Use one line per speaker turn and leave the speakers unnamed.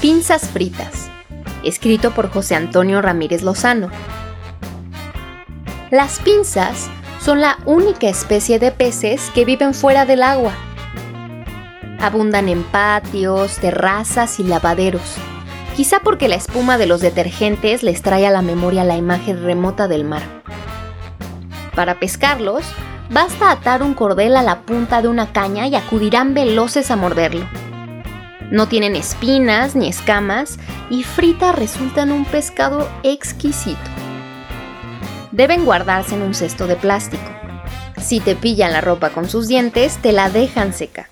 Pinzas fritas, escrito por José Antonio Ramírez Lozano. Las pinzas son la única especie de peces que viven fuera del agua. Abundan en patios, terrazas y lavaderos, quizá porque la espuma de los detergentes les trae a la memoria la imagen remota del mar. Para pescarlos, basta atar un cordel a la punta de una caña y acudirán veloces a morderlo. No tienen espinas ni escamas y fritas resultan un pescado exquisito. Deben guardarse en un cesto de plástico. Si te pillan la ropa con sus dientes, te la dejan seca.